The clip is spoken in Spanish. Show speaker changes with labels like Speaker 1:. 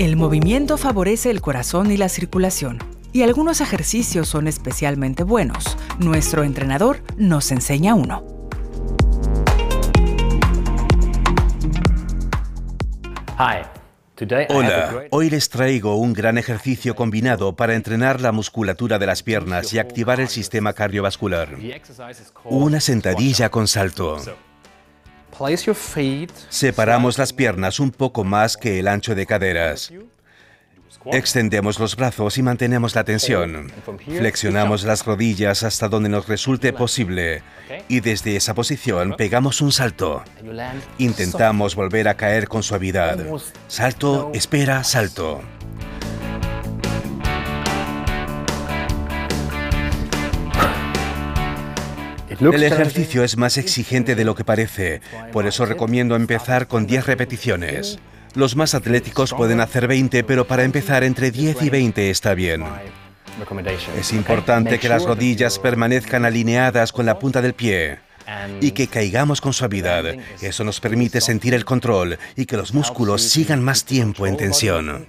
Speaker 1: El movimiento favorece el corazón y la circulación, y algunos ejercicios son especialmente buenos. Nuestro entrenador nos enseña uno.
Speaker 2: Hola, hoy les traigo un gran ejercicio combinado para entrenar la musculatura de las piernas y activar el sistema cardiovascular. Una sentadilla con salto. Separamos las piernas un poco más que el ancho de caderas. Extendemos los brazos y mantenemos la tensión. Flexionamos las rodillas hasta donde nos resulte posible y desde esa posición pegamos un salto. Intentamos volver a caer con suavidad. Salto, espera, salto. El ejercicio es más exigente de lo que parece, por eso recomiendo empezar con 10 repeticiones. Los más atléticos pueden hacer 20, pero para empezar entre 10 y 20 está bien. Es importante que las rodillas permanezcan alineadas con la punta del pie y que caigamos con suavidad. Eso nos permite sentir el control y que los músculos sigan más tiempo en tensión.